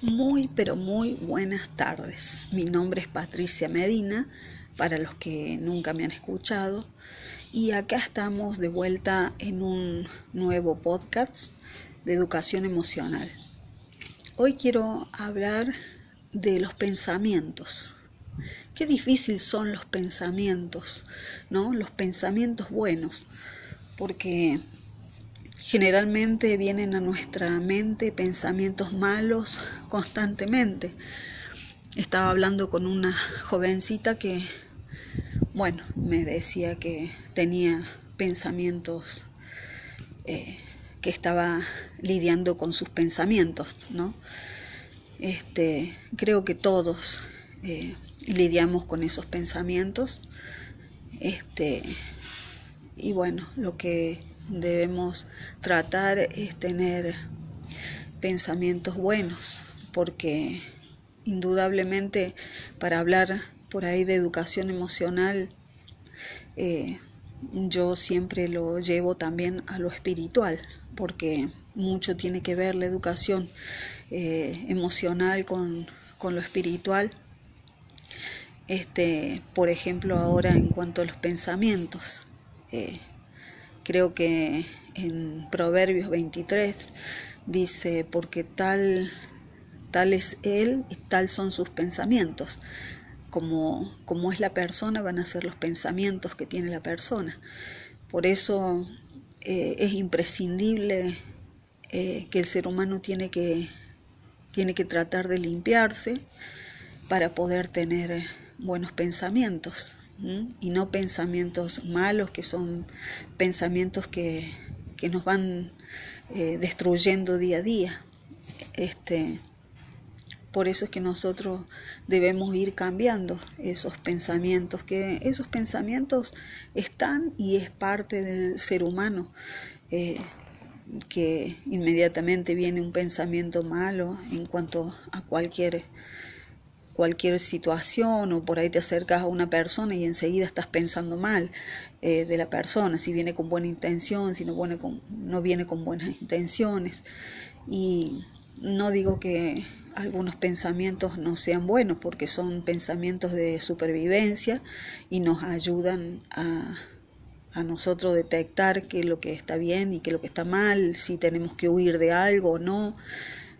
Muy, pero muy buenas tardes. Mi nombre es Patricia Medina, para los que nunca me han escuchado. Y acá estamos de vuelta en un nuevo podcast de educación emocional. Hoy quiero hablar de los pensamientos. Qué difícil son los pensamientos, ¿no? Los pensamientos buenos, porque Generalmente vienen a nuestra mente pensamientos malos constantemente. Estaba hablando con una jovencita que, bueno, me decía que tenía pensamientos, eh, que estaba lidiando con sus pensamientos, ¿no? Este, creo que todos eh, lidiamos con esos pensamientos. Este, y bueno, lo que debemos tratar es tener pensamientos buenos, porque indudablemente para hablar por ahí de educación emocional, eh, yo siempre lo llevo también a lo espiritual, porque mucho tiene que ver la educación eh, emocional con, con, lo espiritual. Este, por ejemplo, ahora en cuanto a los pensamientos, eh, Creo que en Proverbios 23 dice, porque tal, tal es Él y tal son sus pensamientos. Como, como es la persona, van a ser los pensamientos que tiene la persona. Por eso eh, es imprescindible eh, que el ser humano tiene que, tiene que tratar de limpiarse para poder tener buenos pensamientos y no pensamientos malos que son pensamientos que, nos van eh, destruyendo día a día. Este, por eso es que nosotros debemos ir cambiando esos pensamientos, que esos pensamientos están y es parte del ser humano, eh, que inmediatamente viene un pensamiento malo en cuanto a cualquier cualquier situación o por ahí te acercas a una persona y enseguida estás pensando mal eh, de la persona, si viene con buena intención, si no, viene con, no viene con buenas intenciones. Y no digo que algunos pensamientos no sean buenos, porque son pensamientos de supervivencia y nos ayudan a, a nosotros detectar qué es lo que está bien y qué es lo que está mal, si tenemos que huir de algo o no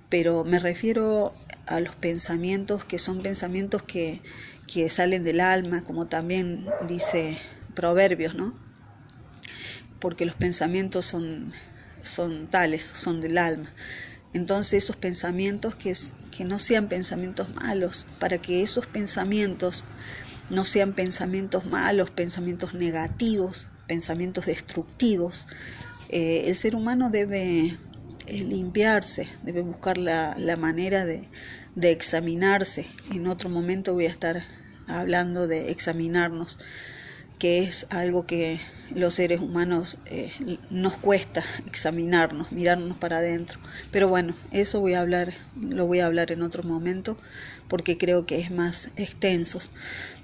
pero me refiero a los pensamientos que son pensamientos que, que salen del alma, como también dice Proverbios, ¿no? Porque los pensamientos son, son tales, son del alma. Entonces esos pensamientos que, que no sean pensamientos malos, para que esos pensamientos no sean pensamientos malos, pensamientos negativos, pensamientos destructivos, eh, el ser humano debe limpiarse, debe buscar la, manera de, examinarse. En otro momento voy a estar hablando de examinarnos, que es algo que los seres humanos eh, nos cuesta examinarnos, mirarnos para adentro. Pero bueno, eso voy a hablar, lo voy a hablar en otro momento, porque creo que es más extenso.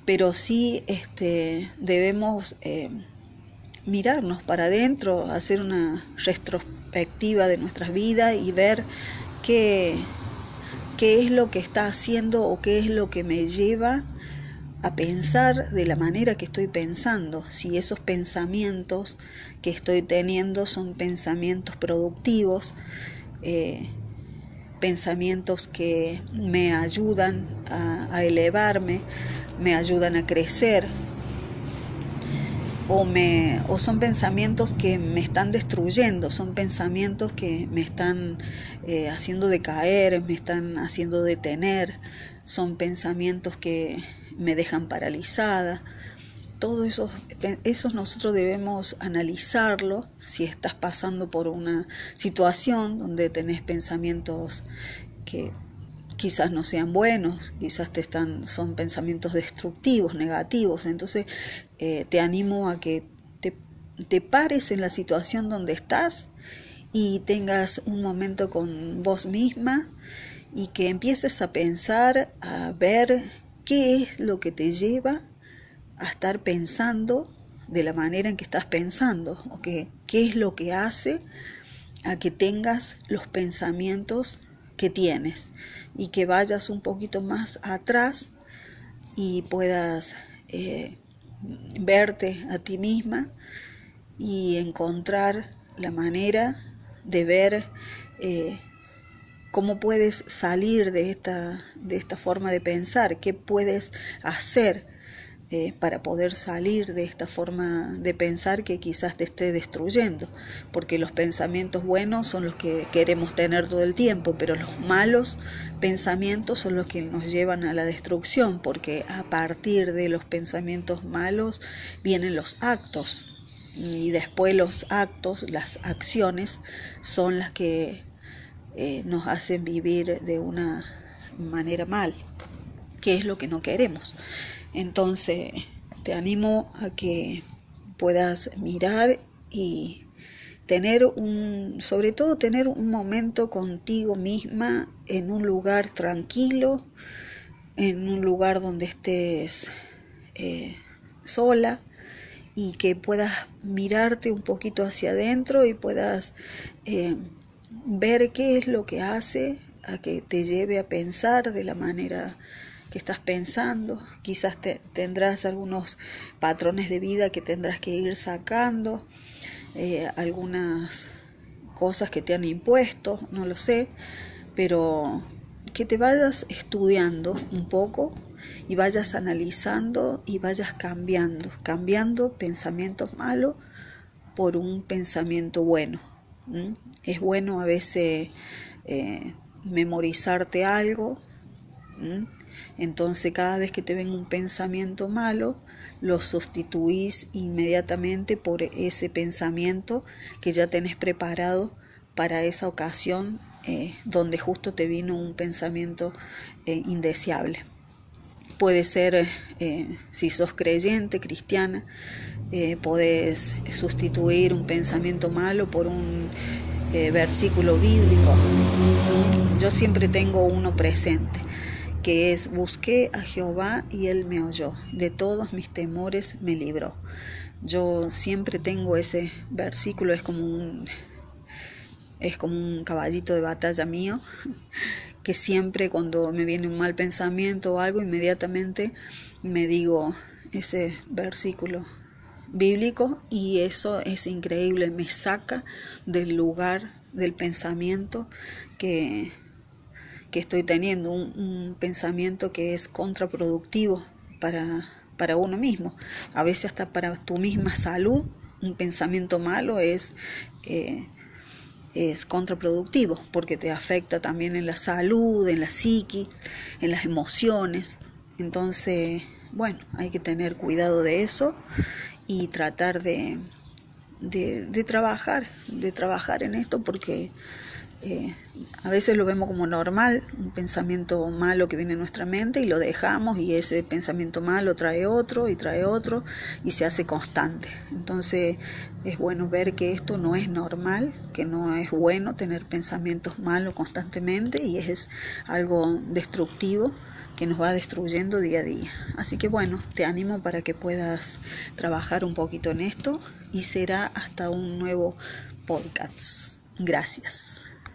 Pero sí este, debemos eh, mirarnos para adentro, hacer una retrospectiva de nuestras vidas y ver qué, qué es lo que está haciendo o qué es lo que me lleva a pensar de la manera que estoy pensando, si esos pensamientos que estoy teniendo son pensamientos productivos, eh, pensamientos que me ayudan a elevarme, me ayudan a crecer, o, me, o son pensamientos que me están destruyendo, son pensamientos que me están eh, haciendo decaer, me están haciendo detener, son pensamientos que me dejan paralizada. Todo eso, esos nosotros debemos analizarlo si estás pasando por una situación donde tenés pensamientos que quizás no sean buenos, quizás te están, son pensamientos destructivos, negativos. Entonces eh, te animo a que te, te pares en la situación donde estás y tengas un momento con vos misma y que empieces a pensar, a ver qué es lo que te lleva a estar pensando de la manera en que estás pensando, o que, qué es lo que hace a que tengas los pensamientos que tienes y que vayas un poquito más atrás y puedas eh, verte a ti misma y encontrar la manera de ver eh, cómo puedes salir de esta, de esta forma de pensar, qué puedes hacer eh, para poder salir de esta forma de pensar que quizás te esté destruyendo, porque los pensamientos buenos son los que queremos tener todo el tiempo, pero los malos pensamientos son los que nos llevan a la destrucción, porque a partir de los pensamientos malos vienen los actos y después los actos, las acciones son las que eh, nos hacen vivir de una manera mal, que es lo que no queremos. Entonces, te animo a que puedas mirar y tener un, sobre todo tener un momento contigo misma en un lugar tranquilo, en un lugar donde estés eh, sola y que puedas mirarte un poquito hacia adentro y puedas eh, ver qué es lo que hace a que te lleve a pensar de la manera que estás pensando. Quizás te, tendrás algunos patrones de vida que tendrás que ir sacando, eh, algunas cosas que te han impuesto, no lo sé, pero que te vayas estudiando un poco y vayas analizando y vayas cambiando, cambiando pensamientos malos por un pensamiento bueno. Es bueno a veces eh, memorizarte algo. Entonces cada vez que te venga un pensamiento malo, lo sustituís inmediatamente por ese pensamiento que ya tenés preparado para esa ocasión eh, donde justo te vino un pensamiento eh, indeseable. Puede ser, si sos creyente, cristiana, eh, podés sustituir un pensamiento malo por un eh, versículo bíblico. Yo siempre tengo uno presente, que es, busqué a Jehová y él me oyó, de todos mis temores me libró. Yo siempre tengo ese versículo, es como un, es como un caballito de batalla mío, que siempre cuando me viene un mal pensamiento o algo, inmediatamente me digo ese versículo bíblico y eso es increíble, me saca del lugar del pensamiento que, que estoy teniendo, un, pensamiento que es contraproductivo para, para uno mismo, a veces hasta para tu misma salud, un pensamiento malo es... Eh, es contraproductivo porque te afecta también en la salud, en la psiqui, en las emociones. Entonces, bueno, hay que tener cuidado de eso y tratar de, de, trabajar, de trabajar en esto porque a veces lo vemos como normal, un pensamiento malo que viene en nuestra mente y lo dejamos y ese pensamiento malo trae otro y trae otro y se hace constante. Entonces es bueno ver que esto no es normal, que no es bueno tener pensamientos malos constantemente y es algo destructivo que nos va destruyendo día a día. Así que bueno, te animo para que puedas trabajar un poquito en esto y será hasta un nuevo podcast. Gracias.